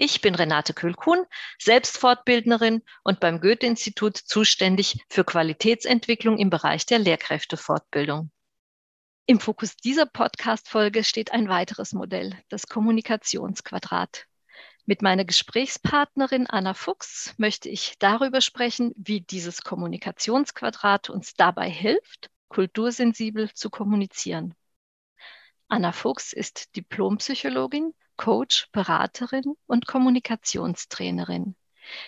Ich bin Renate Kühlkuhn, Selbstfortbildnerin und beim Goethe-Institut zuständig für Qualitätsentwicklung im Bereich der Lehrkräftefortbildung. Im Fokus dieser Podcast-Folge steht ein weiteres Modell, das Kommunikationsquadrat. Mit meiner Gesprächspartnerin Anna Fuchs möchte ich darüber sprechen, wie dieses Kommunikationsquadrat uns dabei hilft, kultursensibel zu kommunizieren. Anna Fuchs ist Diplompsychologin, Coach, Beraterin und Kommunikationstrainerin.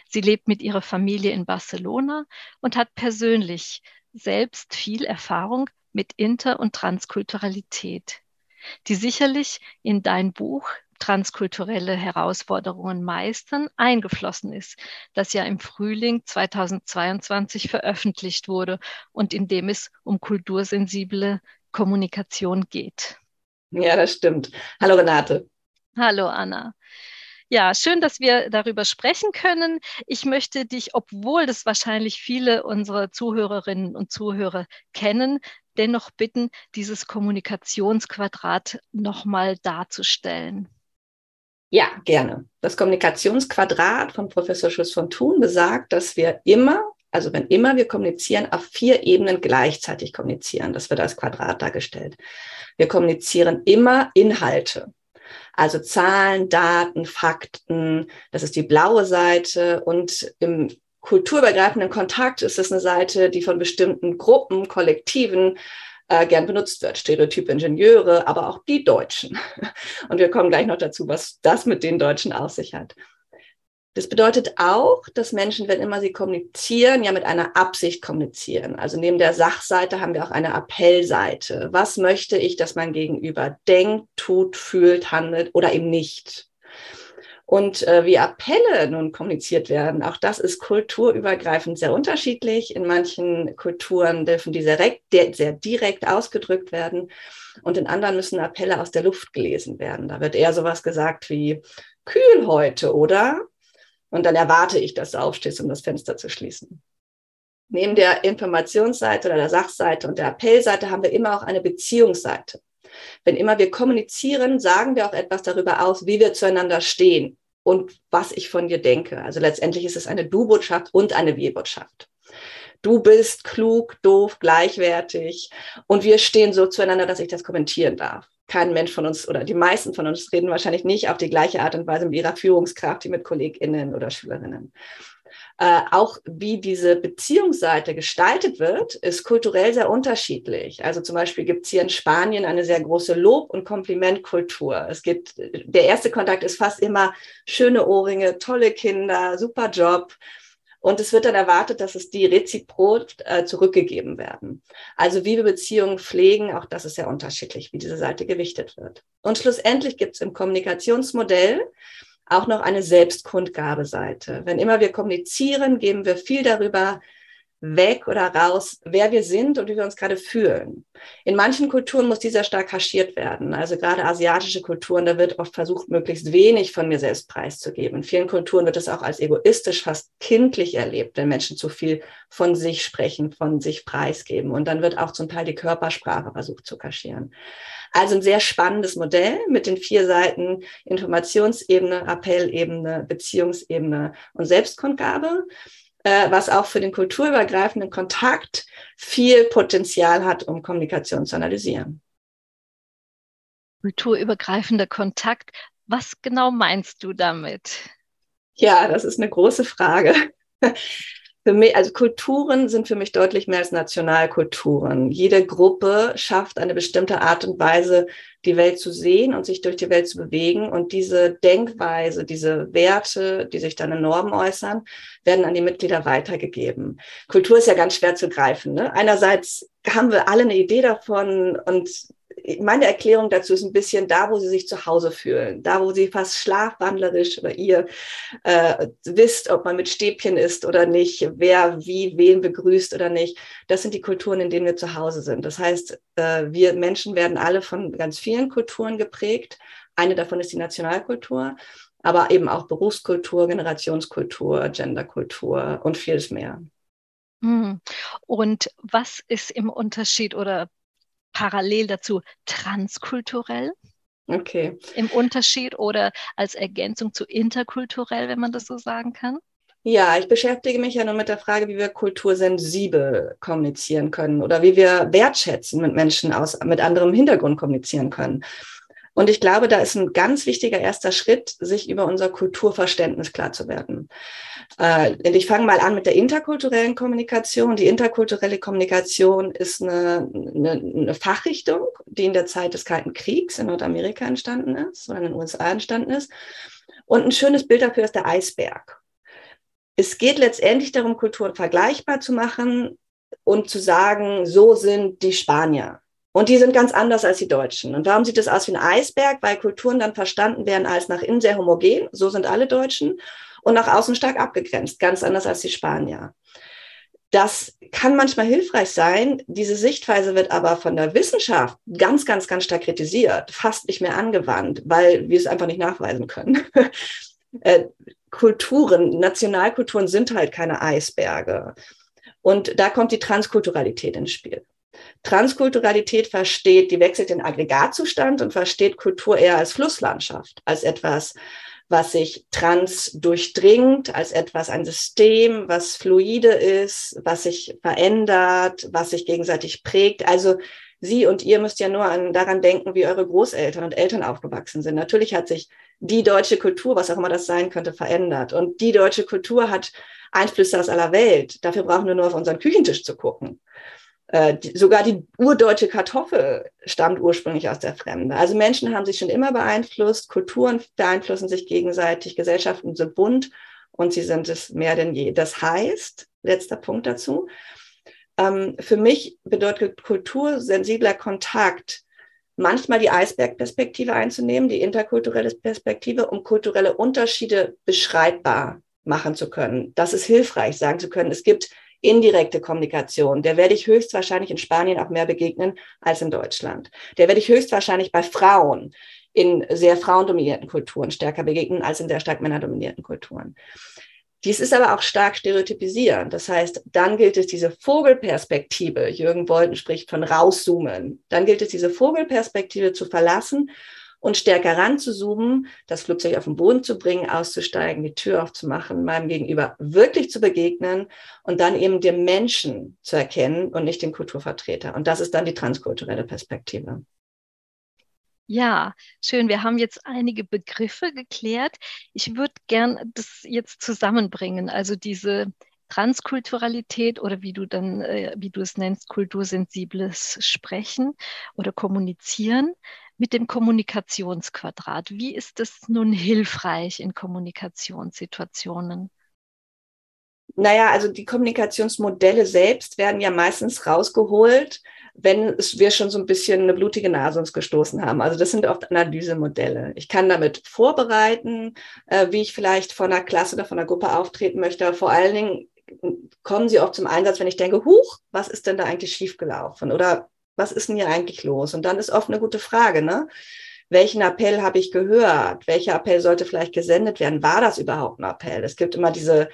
Sie lebt mit ihrer Familie in Barcelona und hat persönlich selbst viel Erfahrung mit Inter- und Transkulturalität, die sicherlich in dein Buch transkulturelle Herausforderungen meistern eingeflossen ist, das ja im Frühling 2022 veröffentlicht wurde und in dem es um kultursensible Kommunikation geht. Ja, das stimmt. Hallo Renate. Hallo Anna. Ja, schön, dass wir darüber sprechen können. Ich möchte dich, obwohl das wahrscheinlich viele unserer Zuhörerinnen und Zuhörer kennen, dennoch bitten, dieses Kommunikationsquadrat nochmal darzustellen. Ja, gerne. Das Kommunikationsquadrat von Professor Schuss von Thun besagt, dass wir immer, also wenn immer wir kommunizieren, auf vier Ebenen gleichzeitig kommunizieren. Das wird als Quadrat dargestellt. Wir kommunizieren immer Inhalte. Also Zahlen, Daten, Fakten, das ist die blaue Seite und im kulturübergreifenden Kontakt ist es eine Seite, die von bestimmten Gruppen, Kollektiven äh, gern benutzt wird. Stereotype Ingenieure, aber auch die Deutschen. Und wir kommen gleich noch dazu, was das mit den Deutschen auf sich hat. Das bedeutet auch, dass Menschen, wenn immer sie kommunizieren, ja mit einer Absicht kommunizieren. Also neben der Sachseite haben wir auch eine Appellseite. Was möchte ich, dass mein Gegenüber denkt, tut, fühlt, handelt oder eben nicht? Und äh, wie Appelle nun kommuniziert werden, auch das ist kulturübergreifend sehr unterschiedlich. In manchen Kulturen dürfen die sehr, sehr direkt ausgedrückt werden und in anderen müssen Appelle aus der Luft gelesen werden. Da wird eher sowas gesagt wie kühl heute, oder? Und dann erwarte ich, dass du aufstehst, um das Fenster zu schließen. Neben der Informationsseite oder der Sachseite und der Appellseite haben wir immer auch eine Beziehungsseite. Wenn immer wir kommunizieren, sagen wir auch etwas darüber aus, wie wir zueinander stehen und was ich von dir denke. Also letztendlich ist es eine Du-Botschaft und eine Wir-Botschaft. Du bist klug, doof, gleichwertig und wir stehen so zueinander, dass ich das kommentieren darf kein Mensch von uns oder die meisten von uns reden wahrscheinlich nicht auf die gleiche Art und Weise mit ihrer Führungskraft wie mit KollegInnen oder Schülerinnen. Äh, auch wie diese Beziehungsseite gestaltet wird, ist kulturell sehr unterschiedlich. Also zum Beispiel gibt es hier in Spanien eine sehr große Lob- und Komplimentkultur. Es gibt, der erste Kontakt ist fast immer schöne Ohrringe, tolle Kinder, super Job. Und es wird dann erwartet, dass es die reziprok äh, zurückgegeben werden. Also wie wir Beziehungen pflegen, auch das ist ja unterschiedlich, wie diese Seite gewichtet wird. Und schlussendlich gibt es im Kommunikationsmodell auch noch eine Selbstkundgabeseite. Wenn immer wir kommunizieren, geben wir viel darüber weg oder raus, wer wir sind und wie wir uns gerade fühlen. In manchen Kulturen muss dieser stark kaschiert werden. Also gerade asiatische Kulturen, da wird oft versucht, möglichst wenig von mir selbst preiszugeben. In vielen Kulturen wird es auch als egoistisch, fast kindlich erlebt, wenn Menschen zu viel von sich sprechen, von sich preisgeben. Und dann wird auch zum Teil die Körpersprache versucht zu kaschieren. Also ein sehr spannendes Modell mit den vier Seiten Informationsebene, Appellebene, Beziehungsebene und Selbstkundgabe äh, was auch für den kulturübergreifenden Kontakt viel Potenzial hat, um Kommunikation zu analysieren. Kulturübergreifender Kontakt, was genau meinst du damit? Ja, das ist eine große Frage. Für mich, also Kulturen sind für mich deutlich mehr als Nationalkulturen. Jede Gruppe schafft eine bestimmte Art und Weise, die Welt zu sehen und sich durch die Welt zu bewegen. Und diese Denkweise, diese Werte, die sich dann in Normen äußern, werden an die Mitglieder weitergegeben. Kultur ist ja ganz schwer zu greifen. Ne? Einerseits haben wir alle eine Idee davon und meine Erklärung dazu ist ein bisschen da, wo sie sich zu Hause fühlen, da, wo sie fast schlafwandlerisch oder ihr äh, wisst, ob man mit Stäbchen ist oder nicht, wer wie wen begrüßt oder nicht. Das sind die Kulturen, in denen wir zu Hause sind. Das heißt, äh, wir Menschen werden alle von ganz vielen Kulturen geprägt. Eine davon ist die Nationalkultur, aber eben auch Berufskultur, Generationskultur, Genderkultur und vieles mehr. Hm. Und was ist im Unterschied oder parallel dazu transkulturell? Okay. Im Unterschied oder als Ergänzung zu interkulturell, wenn man das so sagen kann? Ja, ich beschäftige mich ja nur mit der Frage, wie wir kultursensibel kommunizieren können oder wie wir wertschätzen mit Menschen aus, mit anderem Hintergrund kommunizieren können. Und ich glaube, da ist ein ganz wichtiger erster Schritt, sich über unser Kulturverständnis klar zu werden. Äh, ich fange mal an mit der interkulturellen Kommunikation. Die interkulturelle Kommunikation ist eine, eine, eine, Fachrichtung, die in der Zeit des Kalten Kriegs in Nordamerika entstanden ist oder in den USA entstanden ist. Und ein schönes Bild dafür ist der Eisberg. Es geht letztendlich darum, Kulturen vergleichbar zu machen und zu sagen, so sind die Spanier und die sind ganz anders als die Deutschen. Und warum sieht das aus wie ein Eisberg? Weil Kulturen dann verstanden werden als nach innen sehr homogen, so sind alle Deutschen, und nach außen stark abgegrenzt, ganz anders als die Spanier. Das kann manchmal hilfreich sein. Diese Sichtweise wird aber von der Wissenschaft ganz, ganz, ganz stark kritisiert, fast nicht mehr angewandt, weil wir es einfach nicht nachweisen können. Äh, Kulturen, Nationalkulturen sind halt keine Eisberge. Und da kommt die Transkulturalität ins Spiel. Transkulturalität versteht, die wechselt den Aggregatzustand und versteht Kultur eher als Flusslandschaft, als etwas, was sich trans durchdringt, als etwas, ein System, was fluide ist, was sich verändert, was sich gegenseitig prägt. Also Sie und ihr müsst ja nur an, daran denken, wie eure Großeltern und Eltern aufgewachsen sind. Natürlich hat sich die deutsche Kultur, was auch immer das sein könnte, verändert. Und die deutsche Kultur hat Einflüsse aus aller Welt. Dafür brauchen wir nur auf unseren Küchentisch zu gucken. Äh, sogar die urdeutsche Kartoffel stammt ursprünglich aus der Fremde. Also Menschen haben sich schon immer beeinflusst, Kulturen beeinflussen sich gegenseitig, Gesellschaften sind bunt und sie sind es mehr denn je. Das heißt, letzter Punkt dazu, ähm, für mich bedeutet kultursensibler Kontakt manchmal die Eisbergperspektive einzunehmen, die interkulturelle Perspektive, um kulturelle Unterschiede beschreibbar machen zu können. Das ist hilfreich, sagen zu können, es gibt indirekte Kommunikation, der werde ich höchstwahrscheinlich in Spanien auch mehr begegnen als in Deutschland. Der werde ich höchstwahrscheinlich bei Frauen in sehr frauendominierten Kulturen stärker begegnen als in sehr stark männerdominierten Kulturen. Dies ist aber auch stark stereotypisierend. Das heißt, dann gilt es, diese Vogelperspektive, Jürgen Bolten spricht von rauszoomen, dann gilt es, diese Vogelperspektive zu verlassen und stärker ranzuzoomen, das Flugzeug auf den Boden zu bringen, auszusteigen, die Tür aufzumachen, meinem Gegenüber wirklich zu begegnen und dann eben den Menschen zu erkennen und nicht den Kulturvertreter. Und das ist dann die transkulturelle Perspektive. Ja, schön. Wir haben jetzt einige Begriffe geklärt. Ich würde gern das jetzt zusammenbringen. Also diese Transkulturalität oder wie du dann, äh, wie du es nennst, kultursensibles Sprechen oder Kommunizieren mit dem Kommunikationsquadrat. Wie ist das nun hilfreich in Kommunikationssituationen? Naja, also die Kommunikationsmodelle selbst werden ja meistens rausgeholt, wenn wir schon so ein bisschen eine blutige Nase uns gestoßen haben. Also das sind oft Analysemodelle. Ich kann damit vorbereiten, äh, wie ich vielleicht von einer Klasse oder von einer Gruppe auftreten möchte. Vor allen Dingen kommen sie auch zum Einsatz, wenn ich denke, huch, was ist denn da eigentlich schiefgelaufen? Oder was ist denn hier eigentlich los? Und dann ist oft eine gute Frage, ne? Welchen Appell habe ich gehört? Welcher Appell sollte vielleicht gesendet werden? War das überhaupt ein Appell? Es gibt immer diese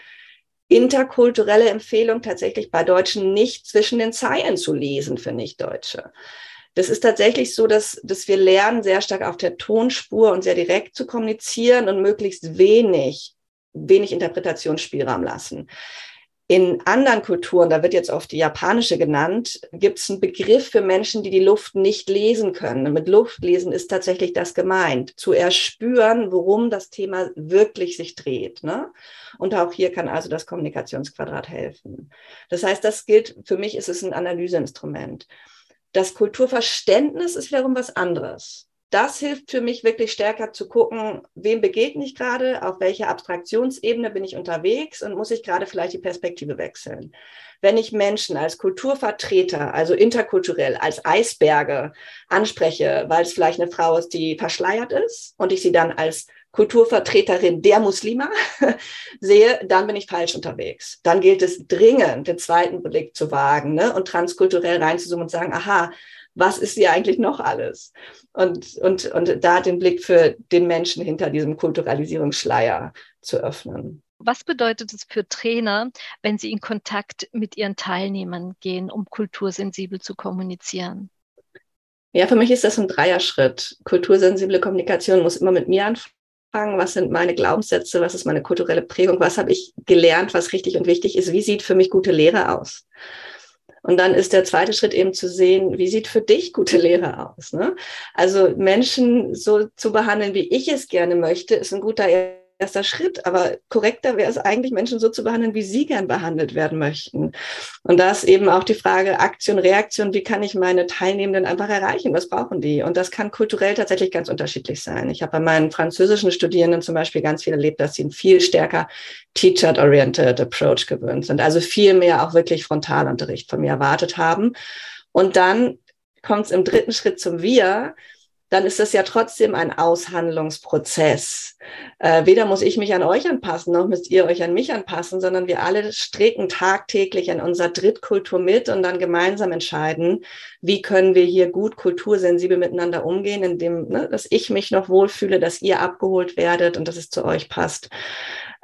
interkulturelle Empfehlung, tatsächlich bei Deutschen nicht zwischen den Zeilen zu lesen für Nichtdeutsche. Das ist tatsächlich so, dass, dass wir lernen, sehr stark auf der Tonspur und sehr direkt zu kommunizieren und möglichst wenig, wenig Interpretationsspielraum lassen. In anderen Kulturen, da wird jetzt oft die japanische genannt, gibt es einen Begriff für Menschen, die die Luft nicht lesen können. Und mit Luft lesen ist tatsächlich das gemeint, zu erspüren, worum das Thema wirklich sich dreht. Ne? Und auch hier kann also das Kommunikationsquadrat helfen. Das heißt, das gilt, für mich ist es ein Analyseinstrument. Das Kulturverständnis ist wiederum was anderes. Das hilft für mich wirklich stärker zu gucken, wem begegne ich gerade, auf welcher Abstraktionsebene bin ich unterwegs und muss ich gerade vielleicht die Perspektive wechseln. Wenn ich Menschen als Kulturvertreter, also interkulturell, als Eisberge anspreche, weil es vielleicht eine Frau ist, die verschleiert ist und ich sie dann als Kulturvertreterin der Muslima sehe, dann bin ich falsch unterwegs. Dann gilt es dringend, den zweiten Blick zu wagen ne? und transkulturell reinzuzoomen und sagen, aha, was ist hier eigentlich noch alles? Und, und, und da den Blick für den Menschen hinter diesem Kulturalisierungsschleier zu öffnen. Was bedeutet es für Trainer, wenn sie in Kontakt mit ihren Teilnehmern gehen, um kultursensibel zu kommunizieren? Ja, für mich ist das ein Dreierschritt. Kultursensible Kommunikation muss immer mit mir anfangen. Was sind meine Glaubenssätze? Was ist meine kulturelle Prägung? Was habe ich gelernt, was richtig und wichtig ist? Wie sieht für mich gute Lehre aus? Und dann ist der zweite Schritt eben zu sehen, wie sieht für dich gute Lehre aus? Ne? Also Menschen so zu behandeln, wie ich es gerne möchte, ist ein guter erster Schritt, aber korrekter wäre es eigentlich, Menschen so zu behandeln, wie sie gern behandelt werden möchten. Und da ist eben auch die Frage Aktion, Reaktion, wie kann ich meine Teilnehmenden einfach erreichen? Was brauchen die? Und das kann kulturell tatsächlich ganz unterschiedlich sein. Ich habe bei meinen französischen Studierenden zum Beispiel ganz viel erlebt, dass sie einen viel stärker teacher-oriented Approach gewöhnt sind, also viel mehr auch wirklich Frontalunterricht von mir erwartet haben. Und dann kommt es im dritten Schritt zum Wir, dann ist das ja trotzdem ein Aushandlungsprozess. Äh, weder muss ich mich an euch anpassen, noch müsst ihr euch an mich anpassen, sondern wir alle stricken tagtäglich in unserer Drittkultur mit und dann gemeinsam entscheiden, wie können wir hier gut kultursensibel miteinander umgehen, indem, ne, dass ich mich noch wohlfühle, dass ihr abgeholt werdet und dass es zu euch passt.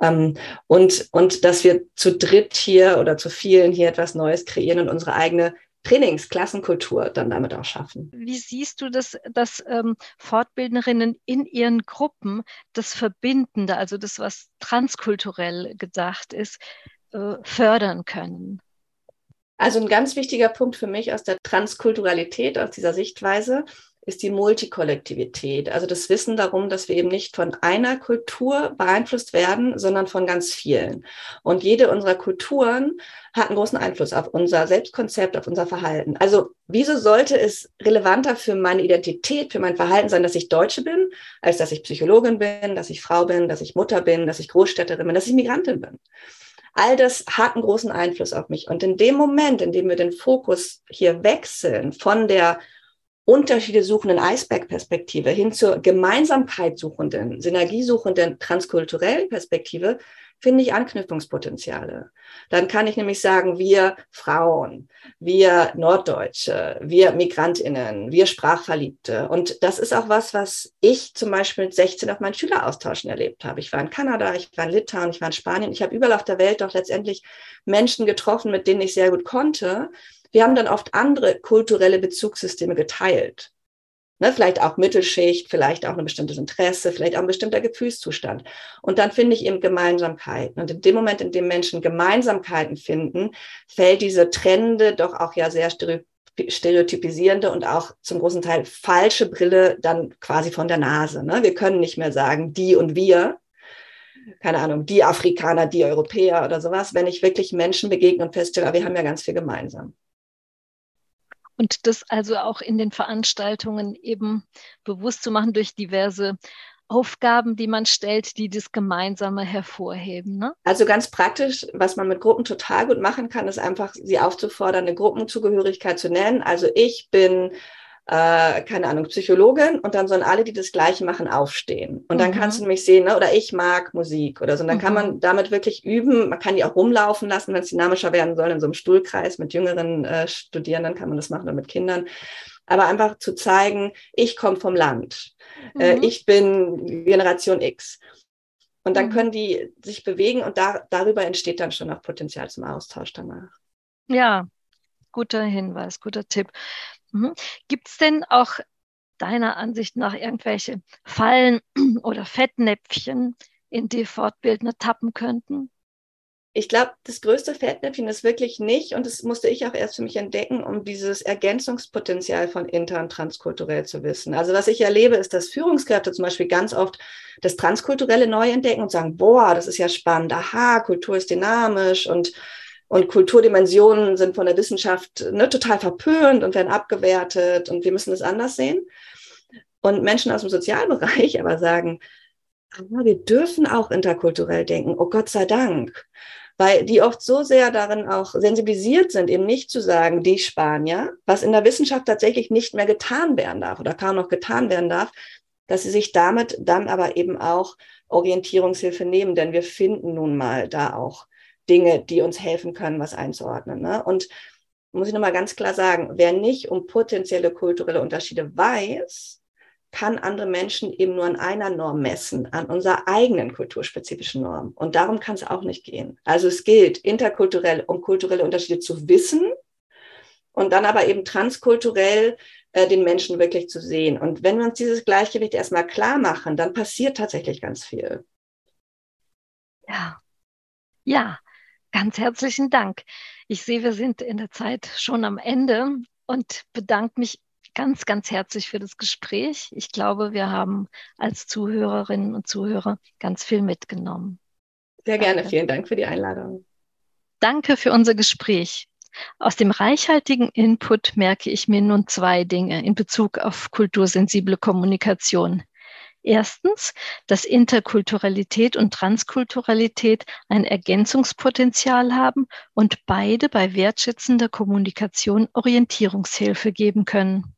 Ähm, und, und dass wir zu dritt hier oder zu vielen hier etwas Neues kreieren und unsere eigene Trainingsklassenkultur dann damit auch schaffen. Wie siehst du das, dass ähm, Fortbildnerinnen in ihren Gruppen das Verbindende, also das, was transkulturell gedacht ist, äh, fördern können? Also ein ganz wichtiger Punkt für mich aus der Transkulturalität, aus dieser Sichtweise, ist die Multikollektivität, also das Wissen darum, dass wir eben nicht von einer Kultur beeinflusst werden, sondern von ganz vielen. Und jede unserer Kulturen hat einen großen Einfluss auf unser Selbstkonzept, auf unser Verhalten. Also wieso sollte es relevanter für meine Identität, für mein Verhalten sein, dass ich Deutsche bin, als dass ich Psychologin bin, dass ich Frau bin, dass ich Mutter bin, dass ich Großstädterin bin, dass ich Migrantin bin? All das hat einen großen Einfluss auf mich. Und in dem Moment, in dem wir den Fokus hier wechseln von der Unterschiede suchenden Eisbergperspektive hin zur Gemeinsamkeit suchenden, synergiesuchenden, transkulturellen Perspektive, finde ich Anknüpfungspotenziale. Dann kann ich nämlich sagen, wir Frauen, wir Norddeutsche, wir Migrantinnen, wir Sprachverliebte. Und das ist auch was, was ich zum Beispiel mit 16 auf meinen Schüleraustauschen erlebt habe. Ich war in Kanada, ich war in Litauen, ich war in Spanien. Ich habe überall auf der Welt doch letztendlich Menschen getroffen, mit denen ich sehr gut konnte wir haben dann oft andere kulturelle Bezugssysteme geteilt. Ne, vielleicht auch Mittelschicht, vielleicht auch ein bestimmtes Interesse, vielleicht auch ein bestimmter Gefühlszustand. Und dann finde ich eben Gemeinsamkeiten. Und in dem Moment, in dem Menschen Gemeinsamkeiten finden, fällt diese Trende doch auch ja sehr stereotypisierende und auch zum großen Teil falsche Brille dann quasi von der Nase. Ne? Wir können nicht mehr sagen, die und wir, keine Ahnung, die Afrikaner, die Europäer oder sowas, wenn ich wirklich Menschen begegne und feststelle, ah, wir haben ja ganz viel gemeinsam. Und das also auch in den Veranstaltungen eben bewusst zu machen durch diverse Aufgaben, die man stellt, die das Gemeinsame hervorheben. Ne? Also ganz praktisch, was man mit Gruppen total gut machen kann, ist einfach, sie aufzufordern, eine Gruppenzugehörigkeit zu nennen. Also ich bin äh, keine Ahnung, Psychologin und dann sollen alle, die das Gleiche machen, aufstehen. Und dann mhm. kannst du nämlich sehen, ne, oder ich mag Musik oder so. Und dann mhm. kann man damit wirklich üben. Man kann die auch rumlaufen lassen, wenn es dynamischer werden soll, in so einem Stuhlkreis mit jüngeren äh, Studierenden kann man das machen oder mit Kindern. Aber einfach zu zeigen, ich komme vom Land. Äh, mhm. Äh, ich bin Generation X. Und dann mhm. können die sich bewegen und da, darüber entsteht dann schon auch Potenzial zum Austausch danach. Ja, guter Hinweis, guter Tipp. Mhm. Gibt es denn auch deiner Ansicht nach irgendwelche Fallen oder Fettnäpfchen, in die Fortbildner tappen könnten? Ich glaube, das größte Fettnäpfchen ist wirklich nicht, und das musste ich auch erst für mich entdecken, um dieses Ergänzungspotenzial von intern transkulturell zu wissen. Also was ich erlebe, ist, dass Führungskräfte zum Beispiel ganz oft das Transkulturelle neu entdecken und sagen, boah, das ist ja spannend, aha, Kultur ist dynamisch und und Kulturdimensionen sind von der Wissenschaft ne, total verpönt und werden abgewertet und wir müssen es anders sehen. Und Menschen aus dem Sozialbereich aber sagen, aber wir dürfen auch interkulturell denken. Oh Gott sei Dank. Weil die oft so sehr darin auch sensibilisiert sind, eben nicht zu sagen, die Spanier, was in der Wissenschaft tatsächlich nicht mehr getan werden darf oder kaum noch getan werden darf, dass sie sich damit dann aber eben auch Orientierungshilfe nehmen, denn wir finden nun mal da auch Dinge, die uns helfen können, was einzuordnen. Ne? Und muss ich nochmal ganz klar sagen, wer nicht um potenzielle kulturelle Unterschiede weiß, kann andere Menschen eben nur an einer Norm messen, an unserer eigenen kulturspezifischen Norm. Und darum kann es auch nicht gehen. Also es gilt interkulturell, um kulturelle Unterschiede zu wissen und dann aber eben transkulturell äh, den Menschen wirklich zu sehen. Und wenn wir uns dieses Gleichgewicht erstmal klar machen, dann passiert tatsächlich ganz viel. Ja, ja, ganz herzlichen Dank. Ich sehe, wir sind in der Zeit schon am Ende und bedanke mich ganz, ganz herzlich für das Gespräch. Ich glaube, wir haben als Zuhörerinnen und Zuhörer ganz viel mitgenommen. Sehr gerne. Danke. Vielen Dank für die Einladung. Danke für unser Gespräch. Aus dem reichhaltigen Input merke ich mir nun zwei Dinge in Bezug auf kultursensible Kommunikation. Erstens, dass Interkulturalität und Transkulturalität ein Ergänzungspotenzial haben und beide bei wertschätzender Kommunikation Orientierungshilfe geben können.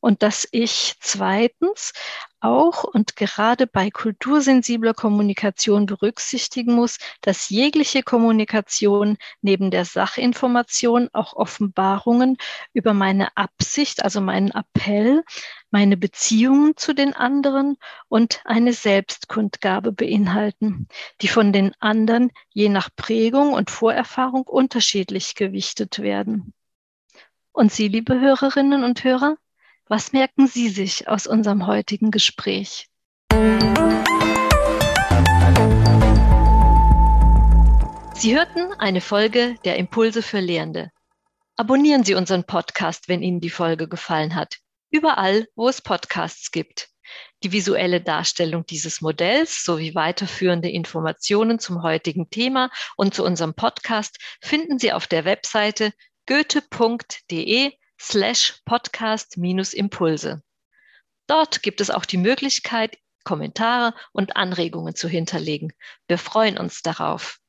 Und dass ich zweitens auch und gerade bei kultursensibler Kommunikation berücksichtigen muss, dass jegliche Kommunikation neben der Sachinformation auch Offenbarungen über meine Absicht, also meinen Appell, meine Beziehungen zu den anderen und eine Selbstkundgabe beinhalten, die von den anderen je nach Prägung und Vorerfahrung unterschiedlich gewichtet werden. Und Sie, liebe Hörerinnen und Hörer, was merken Sie sich aus unserem heutigen Gespräch? Sie hörten eine Folge der Impulse für Lehrende. Abonnieren Sie unseren Podcast, wenn Ihnen die Folge gefallen hat. Überall, wo es Podcasts gibt. Die visuelle Darstellung dieses Modells sowie weiterführende Informationen zum heutigen Thema und zu unserem Podcast finden Sie auf der Webseite goethe.de slash podcast minus Impulse. Dort gibt es auch die Möglichkeit, Kommentare und Anregungen zu hinterlegen. Wir freuen uns darauf.